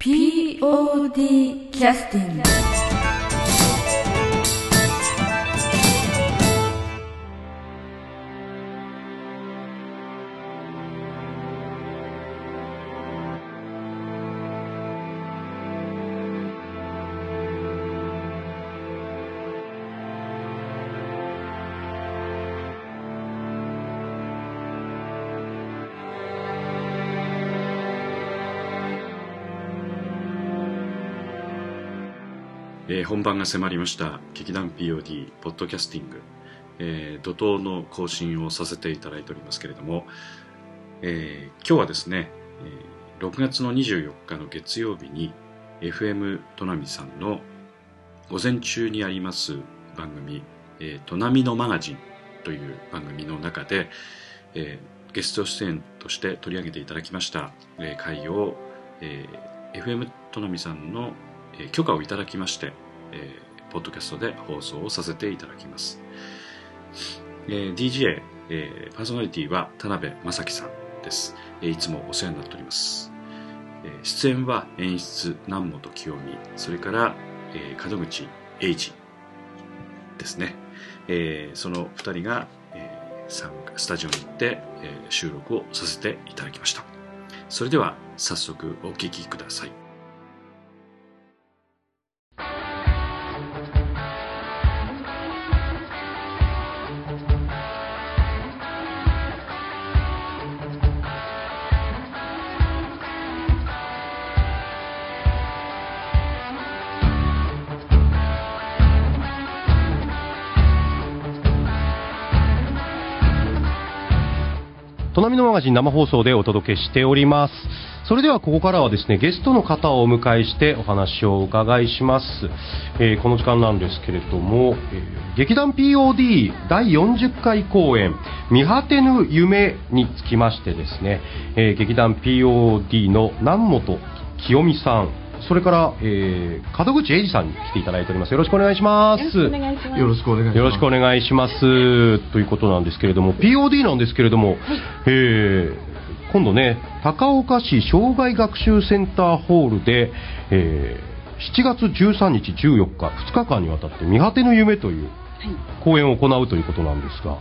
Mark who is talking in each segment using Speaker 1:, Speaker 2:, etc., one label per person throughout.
Speaker 1: POD キャスティング
Speaker 2: えー本番が迫りました劇団 POD ポッドキャスティング、えー怒涛の更新をさせていただいておりますけれども、えー今日はですね、えー6月の24日の月曜日に FM トナミさんの午前中にあります番組「えートナミのマガジン」という番組の中で、えーゲスト出演として取り上げていただきました、えー回を、えー FM トナミさんの、え許可をいただきまして、えーポッドキャストで放送をさせていただきます。えー DJ、えーパーソナリティは田辺正樹さんです、えいつもお世話になっております。え出演は演出南本清美、それから、え門口英二ですね。えその二人が、えスタジオに行って、え収録をさせていただきました。それでは早速お聞きください。
Speaker 3: トナミのマガジン生放送でお届けしております。それではここからはですね、ゲストの方をお迎えしてお話をお伺いします。えーこの時間なんですけれども、えー劇団 POD 第40回公演、見果てぬ夢につきましてですね、えー劇団 POD の南本清美さん、それから、えー門口英二さんに来ていただいております。よろしくお願いします。
Speaker 4: よろしくお願いします。
Speaker 5: よろしくお願いします。
Speaker 3: ということなんですけれども、POD なんですけれども、えー今度ね、高岡市障害学習センターホールで、えー7月13日、14日、2日間にわたって、見果てぬ夢という公演を行うということなんですが、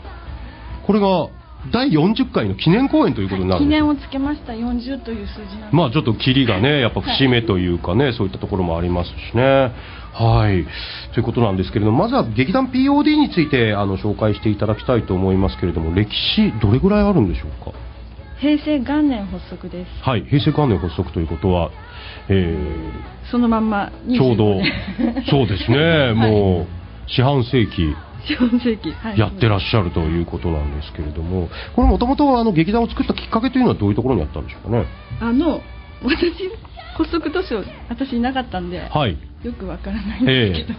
Speaker 3: これが第40回の記念公演ということになるんです。
Speaker 4: 記念をつけました。40という数字
Speaker 3: まあちょっとキリがね、やっぱ節目というかね、そういったところもありますしね。はい。ということなんですけれども、まずは劇団 POD についてあの紹介していただきたいと思いますけれども、歴史どれぐらいあるんでしょうか？
Speaker 4: 平成元年発足です。
Speaker 3: はい。平成元年発足ということは、え
Speaker 4: そのまんま
Speaker 3: ー、ちょうど
Speaker 4: 25、
Speaker 3: そうですね、もう、四半世紀
Speaker 4: 4世紀、はい。
Speaker 3: やってらっしゃるということなんですけれども、これもともとあの劇団を作ったきっかけというのはどういうところにあったんでしょうかね？
Speaker 4: あの私発足当初私いなかったんで、
Speaker 3: はい。
Speaker 4: よくわからないんですけ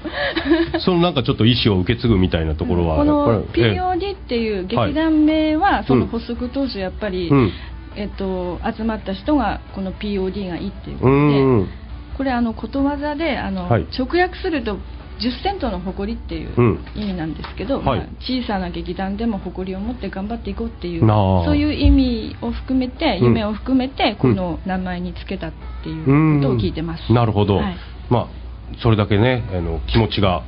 Speaker 4: ど、
Speaker 3: そのなんかちょっと意思を受け継ぐみたいなところは、
Speaker 4: この
Speaker 3: やっぱりええ。
Speaker 4: POD っていう劇団名は、その
Speaker 3: うん。
Speaker 4: 発足当初やっぱり、
Speaker 3: うん。
Speaker 4: えっと、集まった人がこの POD がいいっていうこ
Speaker 3: う
Speaker 4: とで、
Speaker 3: ん。
Speaker 4: これあのことわざであの、
Speaker 3: はい。
Speaker 4: 直訳すると10セントの誇りっていう
Speaker 3: うん。
Speaker 4: 意味なんですけど、
Speaker 3: はい。
Speaker 4: まあ、小さな劇団でも誇りを持って頑張っていこうっていうそういう意味を含めて
Speaker 3: うん。
Speaker 4: 夢を含めてこの名前につけたっていうことを聞いてます、
Speaker 3: なるほど、
Speaker 4: はい。
Speaker 3: まあそれだけねあの気持ちが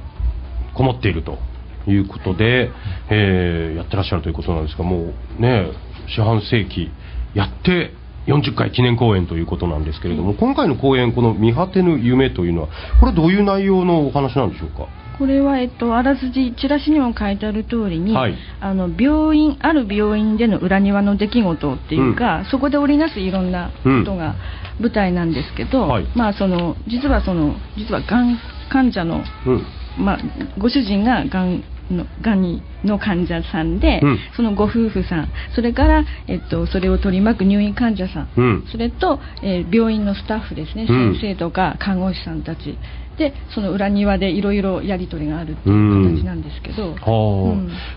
Speaker 3: こもっているということで、えーやってらっしゃるということなんですがもうね四半世紀やって40回記念公演ということなんですけれども、今回の公演この「見果てぬ夢」というのはこれはどういう内容のお話なんでしょうか？
Speaker 4: これは、えっと、あらすじチラシにも書いてある通りに、
Speaker 3: はい。
Speaker 4: あの病院ある病院での裏庭の出来事っていうか、そこで織りなすいろんなことが舞台なんですけど、
Speaker 3: はい。
Speaker 4: まあその実はその実はがん患者の
Speaker 3: うん。
Speaker 4: まあ、ご主人ががんのがんにの患者さんで、
Speaker 3: うん。
Speaker 4: そのご夫婦さん。それから、えっと、それを取り巻く入院患者さん、
Speaker 3: うん。
Speaker 4: それと、えー病院のスタッフですね、
Speaker 3: うん。
Speaker 4: 先生とか看護師さんたち。でその裏庭でいろいろやり取りがあるっていう形なんですけど、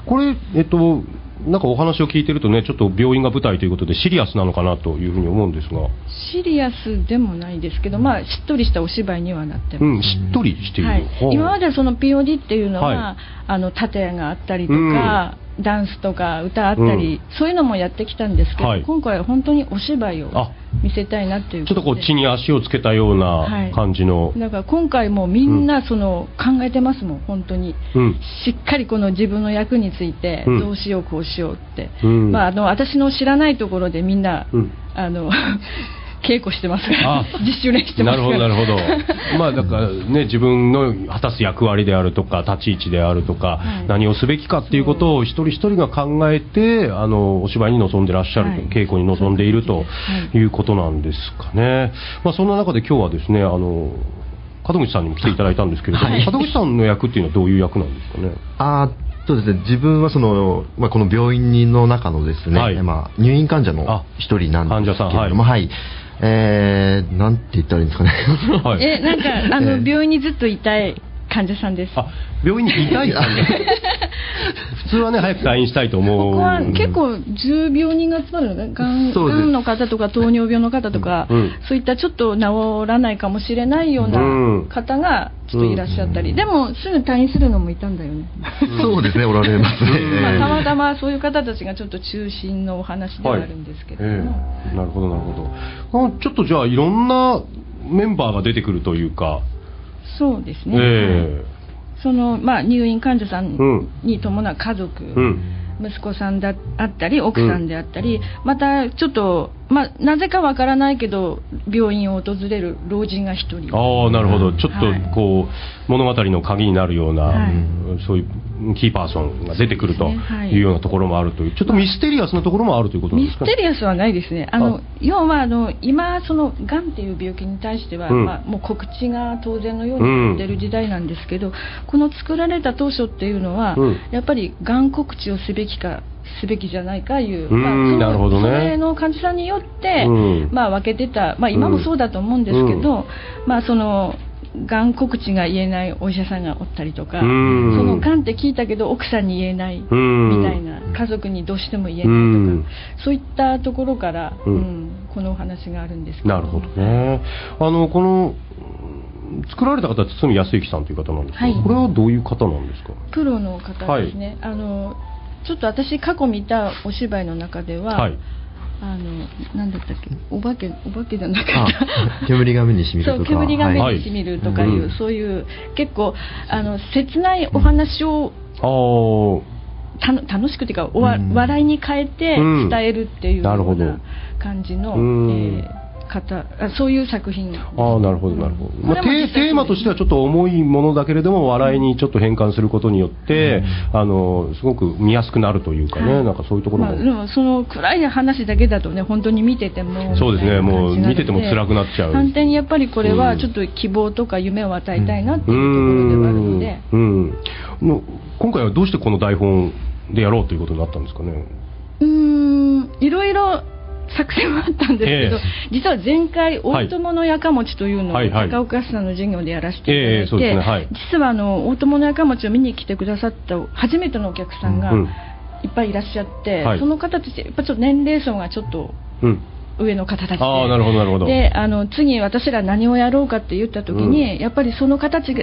Speaker 3: これ、えっと、なんかお話を聞いてるとね、ちょっと病院が舞台ということでシリアスなのかなというふうに思うんですが、
Speaker 4: シリアスでもないですけど、まあ、しっとりしたお芝居にはなってます。
Speaker 3: うん、しっとりしている。
Speaker 4: はい。
Speaker 3: はあ、
Speaker 4: 今までその POD っていうのは、
Speaker 3: はい。
Speaker 4: あの盾があったりとか、ダンスとか歌あったり、そういうのもやってきたんですけど、
Speaker 3: はい。
Speaker 4: 今回は本当にお芝居を
Speaker 3: あ。
Speaker 4: 見せたいなっていう
Speaker 3: ちょっとこう
Speaker 4: で
Speaker 3: 地に足をつけたよう
Speaker 4: は
Speaker 3: ない。感じの、
Speaker 4: だから今回もみんなその、考えてますもん。本当に。
Speaker 3: うん。
Speaker 4: しっかりこの自分の役について
Speaker 3: うん。
Speaker 4: どうしようこうしようって、
Speaker 3: うん。
Speaker 4: まあ、あの私の知らないところでみんな、
Speaker 3: うん。
Speaker 4: あの稽古してます。から
Speaker 3: あ
Speaker 4: 実習練してま
Speaker 3: なる
Speaker 4: すから
Speaker 3: ほどなるほど。まあだからね自分の果たす役割であるとか立ち位置であるとか、
Speaker 4: はい。
Speaker 3: 何をすべきかっていうことを一人一人が考えてあのお芝居に臨んでらっしゃる、
Speaker 4: はい。
Speaker 3: 稽古に臨んでいると
Speaker 4: はい
Speaker 3: いうことなんですかね、まあ、そんな中で今日はですねあの門口さんにも来ていただいたんですけれども、
Speaker 5: はい。
Speaker 3: 門口さんの役っていうのはどういう役なんですかね？
Speaker 5: あーそうですね、自分はその、まあ、この病院の中のですね、
Speaker 3: はい。
Speaker 5: まあ、入院患者の
Speaker 3: あ
Speaker 5: 一人なんですけれども、
Speaker 3: はい。
Speaker 5: はい、えー、なんて言ったらいいんですかね。
Speaker 3: はい。
Speaker 4: えなんかあの、
Speaker 5: えー。
Speaker 4: 病院にずっといたい患者さんです。
Speaker 3: あ病院にいたい患者 普通はね早く退院したいと思う。
Speaker 4: ここは結構重病人が集まるのががんがんの方とか糖尿病の方とか、
Speaker 3: うん。
Speaker 4: そういったちょっと治らないかもしれないような
Speaker 3: うん。
Speaker 4: 方がちょっといらっしゃったり、でもすぐ退院するのもいたんだよね、
Speaker 5: そうですね、おられますね。
Speaker 4: まあ、
Speaker 5: えー
Speaker 4: たまたまそういう方たちがちょっと中心のお話ではあるんですけれども、
Speaker 3: ええ。なるほどなるほど。あちょっとじゃあいろんなメンバーが出てくるというか、
Speaker 4: そうですね、
Speaker 3: え
Speaker 4: そのまあ、入院患者さ
Speaker 3: うん。
Speaker 4: んに伴う家族、
Speaker 3: えうん。
Speaker 4: 息子さんだあったり奥さんであったり、またちょっと、まあ、なぜかわからないけど病院を訪れる老人が一人。
Speaker 3: ああなるほど。ちょっと
Speaker 4: はい。
Speaker 3: こう、物語の鍵になるような、
Speaker 4: はい。
Speaker 3: そういうキーパーソンが出てくると
Speaker 4: い。
Speaker 3: いうようなところもあるという。ちょっとミステリアスなところもあるということなん
Speaker 4: ミス
Speaker 3: ですか？
Speaker 4: テリアスはないですね。あの
Speaker 3: あ。
Speaker 4: 要はあの今そのがんっていう病気に対しては、
Speaker 3: うん。
Speaker 4: まあ、もう告知が当然のようになってる時代なんですけど、この作られた当初っていうのは、
Speaker 3: うん。
Speaker 4: やっぱりがん告知をすべきかすべきじゃないかいう、
Speaker 3: うん
Speaker 4: まあ
Speaker 3: なるほどね。
Speaker 4: それの患者さんによって、
Speaker 3: うん。
Speaker 4: まあ、分けてた、まあ、今もそうだと思うんですけど、まあそのがん告知が言えないお医者さんがおったりとか、
Speaker 3: うん。
Speaker 4: そのがんって聞いたけど奥さんに言えないみ
Speaker 3: うん。
Speaker 4: たいな、家族にどうしても言えないとか、
Speaker 3: うん。
Speaker 4: そういったところから、
Speaker 3: う
Speaker 4: うんんこのお話があるんですけ
Speaker 3: なるほどね。あのこの作られた方は堤康之さんという方なんですけど、
Speaker 4: はい。
Speaker 3: これはどういう方なんですか？
Speaker 4: プロの方ですね、あのちょっと私過去見たお芝居の中では、
Speaker 3: はい。
Speaker 4: あのなんだったっけ？お化けお化けじゃなかった。
Speaker 5: あ煙が目にしみる
Speaker 4: そう
Speaker 5: とか。
Speaker 4: 煙が目
Speaker 5: はい
Speaker 4: にしみるとかいう、
Speaker 3: うん。
Speaker 4: そういう結構あの切ないお話を
Speaker 3: ああ
Speaker 4: たの楽しくていうかおわ、
Speaker 5: うん。
Speaker 4: 笑いに変えて
Speaker 3: うん。
Speaker 4: 伝えるっていうよ
Speaker 3: なるほど。
Speaker 4: うな感じの、
Speaker 3: うん。
Speaker 4: えー方あそういう作品。
Speaker 3: ああなるほどなるほど、まあ、テーマとしてはちょっと重いものだけれども笑いにちょっと変換することによって、あのすごく見やすくなるというかね、
Speaker 4: はい
Speaker 3: なんかそういうところも、
Speaker 4: まあ、でもその暗い話だけだとね本当に見てても
Speaker 3: そうですねもう見てても辛くなっちゃう。
Speaker 4: 反転にやっぱりこれ
Speaker 3: うん。
Speaker 4: はちょっと希望とか夢を与えたいなっていうところではあるので、
Speaker 3: うん。うん。の今回はどうしてこの台本でやろうということになったんですかね？
Speaker 4: うーん。いろいろ作戦はあったんですけど、
Speaker 3: え
Speaker 4: 実は前回大友のやかもちというのを高岡さんの授業でやらせていただいて、実はあの大友のやかもちを見に来てくださった初めてのお客さんが
Speaker 3: うん
Speaker 4: いっぱいいらっしゃって、
Speaker 3: はい。
Speaker 4: その方たちやっぱちょっと年齢層がちょっと
Speaker 3: うん。
Speaker 4: 上の方たちで
Speaker 3: あ
Speaker 4: の次私ら何をやろうかって言った時に、やっぱりその方たち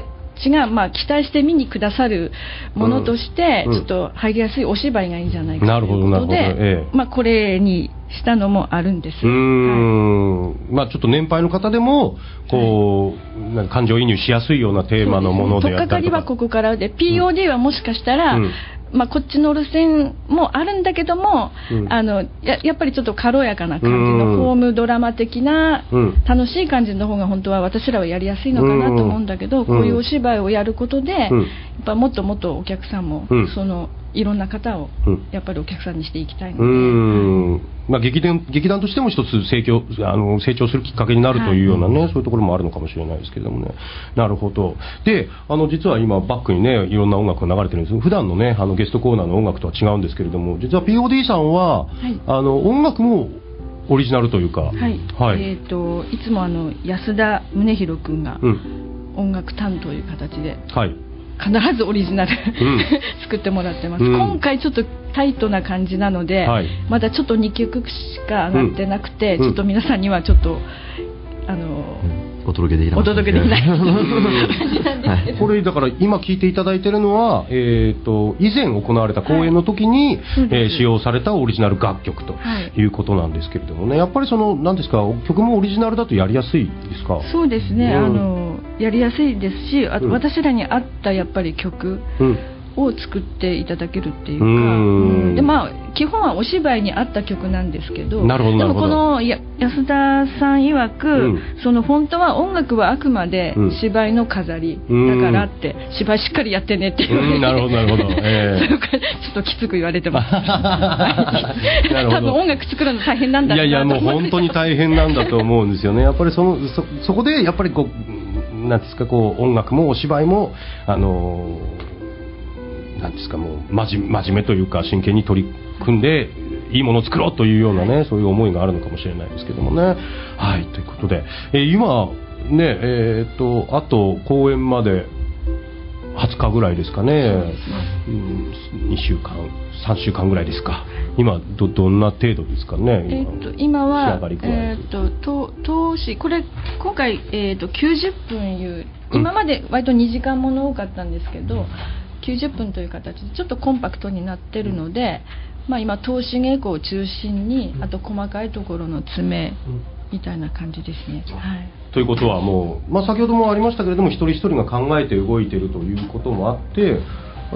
Speaker 4: が、まあ、期待して見にくださるものとして、
Speaker 3: うん。
Speaker 4: ちょっと入りやすいお芝居がいいんじゃないかということで、
Speaker 3: ええ。
Speaker 4: まあ、これにしたのもあるんです。
Speaker 3: うーん、まあちょっと年配の方でもこう、なんか感情移入しやすいようなテーマのもので
Speaker 4: 取っか。か
Speaker 3: やったりとか
Speaker 4: りはここからで POD はもしかしたら、
Speaker 3: うん
Speaker 4: まあ、こっちの路線もあるんだけども、
Speaker 3: うん。
Speaker 4: あのややっぱりちょっと軽やかな感じ
Speaker 3: うん。
Speaker 4: のホームドラマ的な、
Speaker 3: うん。
Speaker 4: 楽しい感じの方が本当は私らはやりやすいのかなと思うんだけど、
Speaker 3: うん。
Speaker 4: こういうお芝居をやることで、
Speaker 3: うん。
Speaker 4: やっぱもっともっとお客さんも、
Speaker 3: うん。
Speaker 4: そのいろんな方を
Speaker 3: うん
Speaker 4: やっぱりお客さんにしていきたいので。
Speaker 3: んまあ、劇団劇団としても一つ成長あの成長するきっかけになるというようなね、そういうところもあるのかもしれないですけれどもね。なるほど。で、あの実は今バックにねいろんな音楽が流れてるんです。普段のねあのゲストコーナーの音楽とは違うんですけれども、実は POD さんは、
Speaker 4: い
Speaker 3: あの音楽もオリジナルというか、
Speaker 4: はい
Speaker 3: はい
Speaker 4: えー、といつもあの安田宗弘君が
Speaker 3: うん、
Speaker 4: 音楽担当という形で
Speaker 3: はい。
Speaker 4: 必ずオリジナル、
Speaker 3: ん。
Speaker 4: 作ってもらってます、
Speaker 3: うん。
Speaker 4: 今回ちょっとタイトな感じなので、
Speaker 3: はい。
Speaker 4: まだちょっと2曲しか上がってなくて、
Speaker 3: うん。
Speaker 4: ちょっと皆さんにはちょっとあの
Speaker 5: うん。お届けできな
Speaker 4: お
Speaker 5: かった
Speaker 4: 届けできない。感
Speaker 5: は
Speaker 4: じなんですけど、
Speaker 3: これだから今聞いていただいてるのは、えー、と以前行われた公演の時に、
Speaker 4: そうです。
Speaker 3: えー使用されたオリジナル楽曲と
Speaker 4: はい。
Speaker 3: いうことなんですけれどもね。やっぱりその何ですか曲もオリジナルだとやりやすいですか？
Speaker 4: そうですね、
Speaker 3: うん。
Speaker 4: あのやりやすいですしあと
Speaker 3: うん。
Speaker 4: 私らに合ったやっぱり曲
Speaker 3: うん。
Speaker 4: を作っていただけるっていうか、
Speaker 3: うん。
Speaker 4: うん。でまあ、基本はお芝居に合った曲なんですけど
Speaker 3: なるほど
Speaker 4: でもこのや安田さん曰く、
Speaker 3: うん。
Speaker 4: その本当は音楽はあくまで
Speaker 3: うん。
Speaker 4: 芝居の飾り、
Speaker 3: うん
Speaker 4: だからって芝居しっかりやってねって言われて、
Speaker 3: うんなるほどなるほど。ええ。
Speaker 4: それからちょっときつく言われてます。多分音楽作るの大変なんだ
Speaker 3: いやいやもう本当に大変なんだと思うんですよね。やっぱりそのそそこでやっぱりこうなんですかこう音楽もお芝居もあのなんですかもう真面真面目というか真剣に取り組んでいいものを作ろうというようなね、そういう思いがあるのかもしれないですけどもね。はいということで、えー今ねえーっとあと公演まで20日ぐらいですかね。うん2週間3週間ぐらいですか。今どどんな程度ですかね。
Speaker 4: えー、と今
Speaker 3: 仕
Speaker 4: はえー、とと投資これ今回、えー、と90分いう今まで割と2時間もの多かったんですけど、90分という形でちょっとコンパクトになってるので、まあ、今投資稽古を中心にあと細かいところの詰めみたいな感じですね。はい
Speaker 3: ということはもう、まあ、先ほどもありましたけれども一人一人が考えて動いているということもあって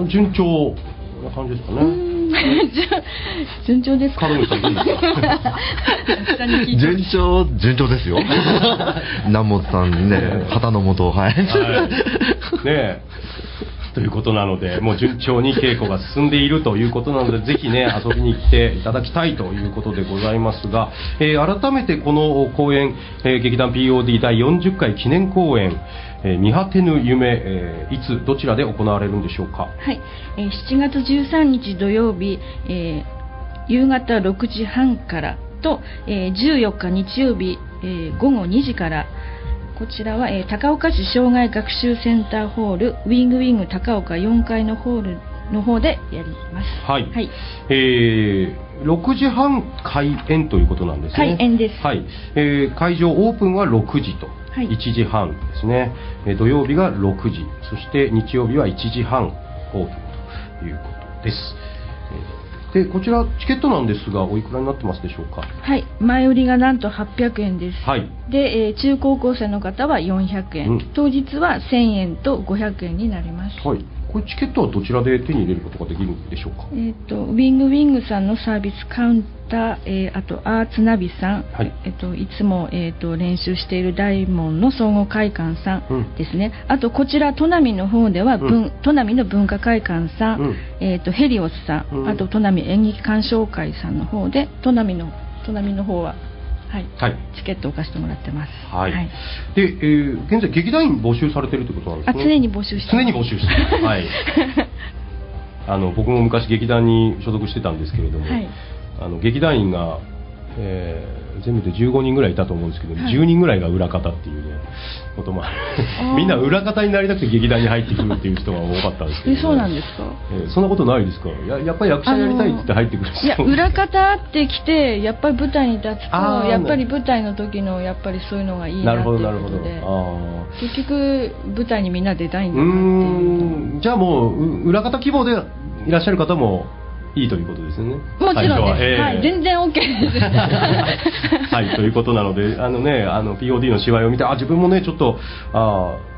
Speaker 3: 順調な感じですかね。
Speaker 4: 順調ですか
Speaker 5: 順調、順調ですよ。南本さんね、旗の下、はい。
Speaker 3: はい、ねえということなので、もう順調に稽古が進んでいるということなので、ぜひね、遊びに来ていただきたいということでございますが、えー改めてこの公演、えー劇団 POD 第40回記念公演、えー見果てぬ夢、えーいつ、どちらで行われるんでしょうか？
Speaker 4: はい、えー7月13日土曜日、えー夕方6時半からと、えー14日日曜日、えー午後2時からこちらは、えー高岡市障害学習センターホールウィングウィング高岡4階のホールの方でやります。
Speaker 3: はい。
Speaker 4: はい
Speaker 3: えー6時半開演ということなんですね。
Speaker 4: 開演です
Speaker 3: はい。えー会場オープンは6時と、
Speaker 4: はい
Speaker 3: 1時半ですね。えー土曜日が6時、そして日曜日は1時半オープンということです。えーで、こちらチケットなんですが、おいくらになってますでしょうか？
Speaker 4: はい、前売りがなんと800円です。
Speaker 3: はい。
Speaker 4: で、えー中高校生の方は400円、
Speaker 3: うん
Speaker 4: 当日は1000円と500円になります。
Speaker 3: はい。これチケットはどちらで手に入れることができるんでしょうか？
Speaker 4: えー、とウィングウィングさんのサービスカウンター、えーあとアーツナビさん、
Speaker 3: はい。
Speaker 4: えー、といつも、えー、と練習している大門の総合会館さ
Speaker 3: うん。
Speaker 4: んですね、あとこちら砺波の方では、文
Speaker 3: うん。
Speaker 4: 砺波の文化会館さん、
Speaker 3: うん。
Speaker 4: えー、とヘリオスさん、
Speaker 3: うん。
Speaker 4: あと砺波演劇鑑賞会さんの方で砺波の砺波の方は、はい
Speaker 3: はい。
Speaker 4: チケットを貸してもらってます。
Speaker 3: はい。で、えー現在劇団員募集されてるってことなんですね。
Speaker 4: あ常に募集して
Speaker 3: 常に募集して。はい。あの僕も昔劇団に所属してたんですけれども、
Speaker 4: はい
Speaker 3: あの劇団員が、えー全部で15人ぐらいいたと思うんですけど、
Speaker 4: はい。
Speaker 3: 10人ぐらいが裏方っていうねこともある。みんな裏方になりたくて劇団に入ってくるっていう人が多かったんですけど、
Speaker 4: えそうなんですか？
Speaker 3: えーそんなことないですか？ややっぱり役者やりたいって入ってくる。人
Speaker 4: いや裏方ってきてやっぱり舞台に立つとやっぱり舞台の時のやっぱりそういうのがいいな
Speaker 3: なる
Speaker 4: っていう
Speaker 3: ほどなるほど。
Speaker 4: 結局舞台にみんな出たいんだなっていう
Speaker 3: じゃあもうう裏方希望でいらっしゃる方もいいということですよね。
Speaker 4: もちろんです、
Speaker 3: はえー
Speaker 4: はい、全然 OK です。
Speaker 3: はい、ということなので、あのね、あの POD の芝居を見て、あ、自分もね、ちょっと、あー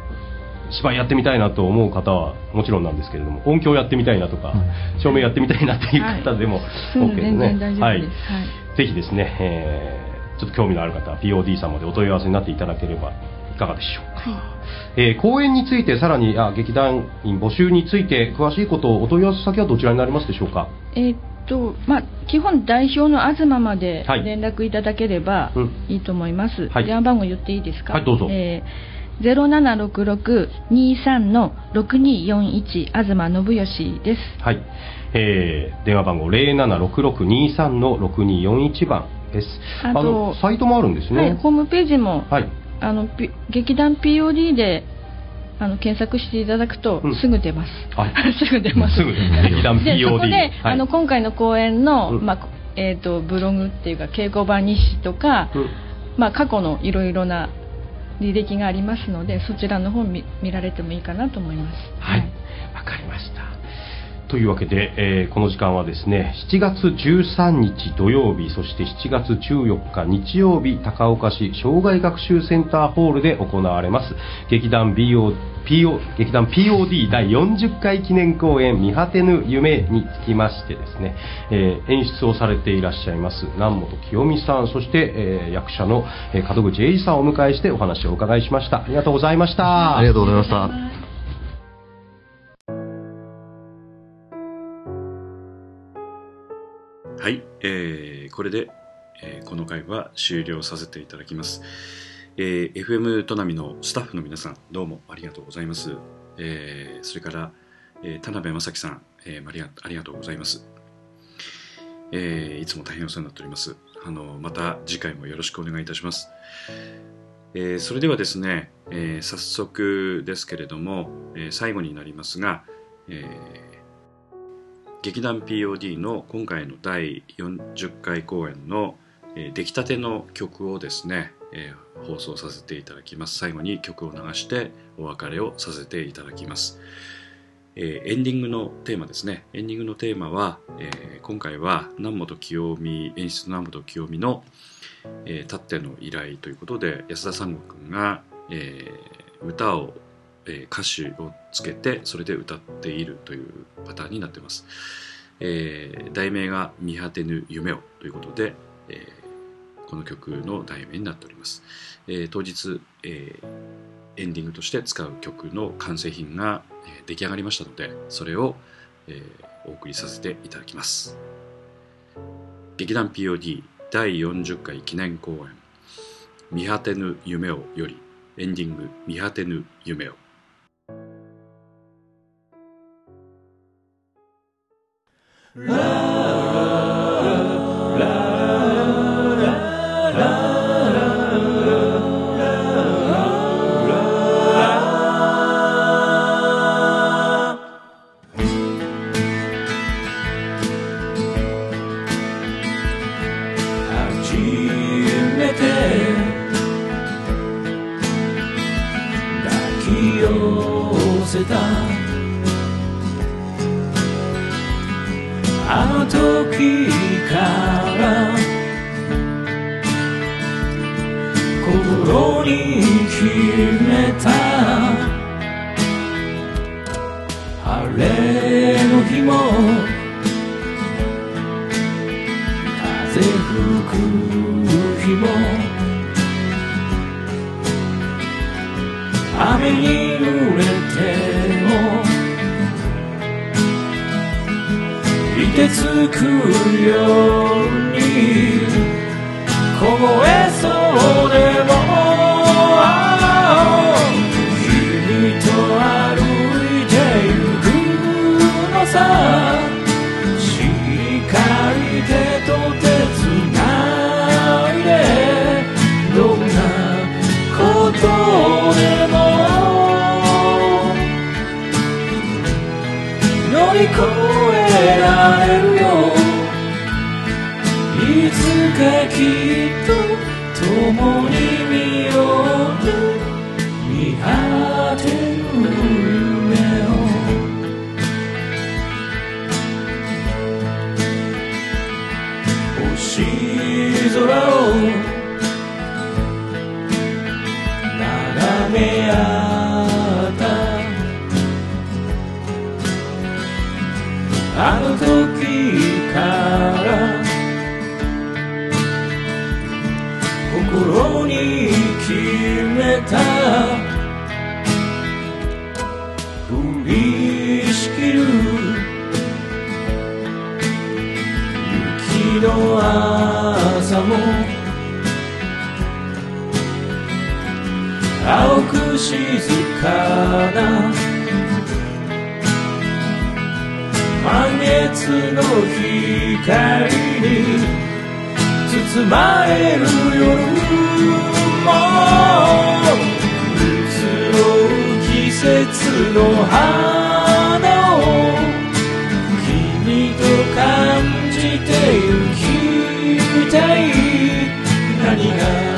Speaker 3: 芝居やってみたいなと思う方はもちろんなんですけれども、音響やってみたいなとか、
Speaker 5: うん。
Speaker 3: 照明やってみたいなっていう方でも
Speaker 4: はい。
Speaker 3: OK ですね。はい。
Speaker 4: はい。
Speaker 3: ぜひですね、えーちょっと興味のある方は POD 様でお問い合わせになっていただければいかがでしょうか？
Speaker 4: はい。
Speaker 3: えー公演についてさらにあ劇団員募集について詳しいことをお問い合わせ先はどちらになりますでしょうか？
Speaker 4: えーっとまあ基本代表の東まで
Speaker 3: はい。
Speaker 4: 連絡いただければ
Speaker 3: うん。
Speaker 4: いいと思います、
Speaker 3: はい。
Speaker 4: 電話番号言っていいですか？
Speaker 3: はいどうぞ。
Speaker 4: えー0766-23の6241東信義です。
Speaker 3: はい、えー電話番号076623の6241番です。
Speaker 4: あと
Speaker 3: のサイトもあるんです
Speaker 4: はい、
Speaker 3: ね。
Speaker 4: ホームページも、
Speaker 3: はい、
Speaker 4: あのピ劇団 POD であの検索していただくと
Speaker 3: うん。
Speaker 4: すぐ出ます、
Speaker 3: はい。
Speaker 4: すぐ出ます。
Speaker 3: すぐ劇団 POD
Speaker 4: でそこで、
Speaker 3: はい。
Speaker 4: あの今回の公演の、
Speaker 3: うん。
Speaker 4: まあえー、とブログっていうか稽古場日誌とか、
Speaker 3: うん。
Speaker 4: まあ、過去のいろいろな履歴がありますのでそちらの方見見られてもいいかなと思います。
Speaker 3: はい、わかりました。というわけで、えーこの時間はですね、7月13日土曜日、そして7月14日日曜日、高岡市障害学習センターホールで行われます、劇団 BO、PO、劇団 POD 第40回記念公演、見果てぬ夢につきましてですね、えー演出をされていらっしゃいます、南本清美さん、そして、えー役者の、門口英二さんをお迎えしてお話をお伺いしました。ありがとうございました。
Speaker 5: ありがとうございました。
Speaker 2: はい、えーこれで、えーこの回は終了させていただきます。えー FM トナミのスタッフの皆さん、どうもありがとうございます。えーそれから、えー田辺正樹さん、えーありがありがとうございます。えーいつも大変お世話になっております。あのまた次回もよろしくお願いいたします。えーそれではですね、えー早速ですけれども、えー最後になりますが、えー劇団 POD の今回の第40回公演の、えー出来たての曲をですね、えー放送させていただきます。最後に曲を流してお別れをさせていただきます、えーエンディングのテーマですね。エンディングのテーマは、えー今回は南本清美演出の南本清美の、えーたっての依頼ということで安田三悟君が、えー歌をえー歌詞をつけてそれで歌っているというパターンになっています、えー題名が「見果てぬ夢を」ということで、えーこの曲の題名になっております、えー当日、えーエンディングとして使う曲の完成品が、えー出来上がりましたのでそれを、えーお送りさせていただきます。劇団 POD 第40回記念公演「見果てぬ夢を」よりエンディング「見果てぬ夢を」
Speaker 6: 初晴れの日も風吹く日も。雨に濡れても。凍てつくように。凍え静かな。満月の光に包まれる夜も。移ろう季節の花を君と感じてゆきたい。何が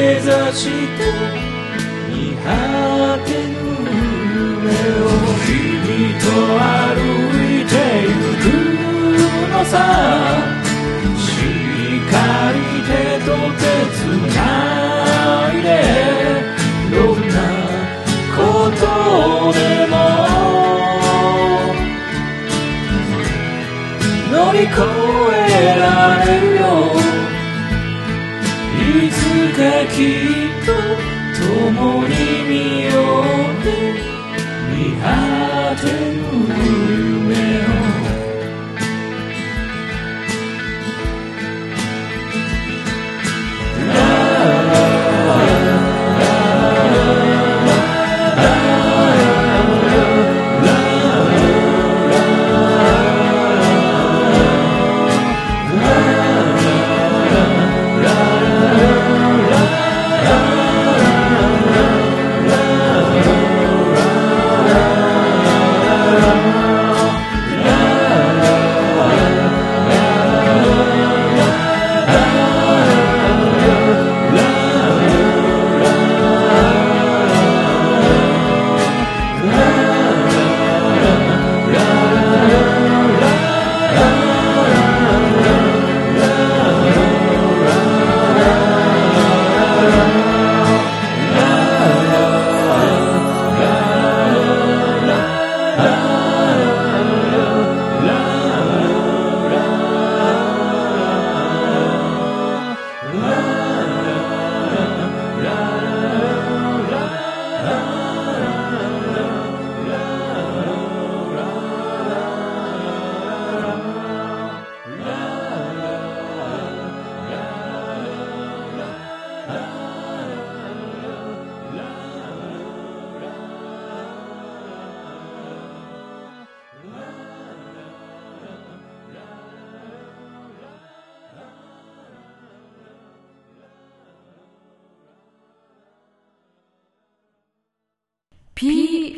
Speaker 6: して見果てぬ夢を君と歩いてゆくのさしっかり手と手つないでどんなことでも乗り越えられるがきっと共に見よう見果てぬ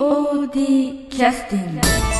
Speaker 1: POD キャスティング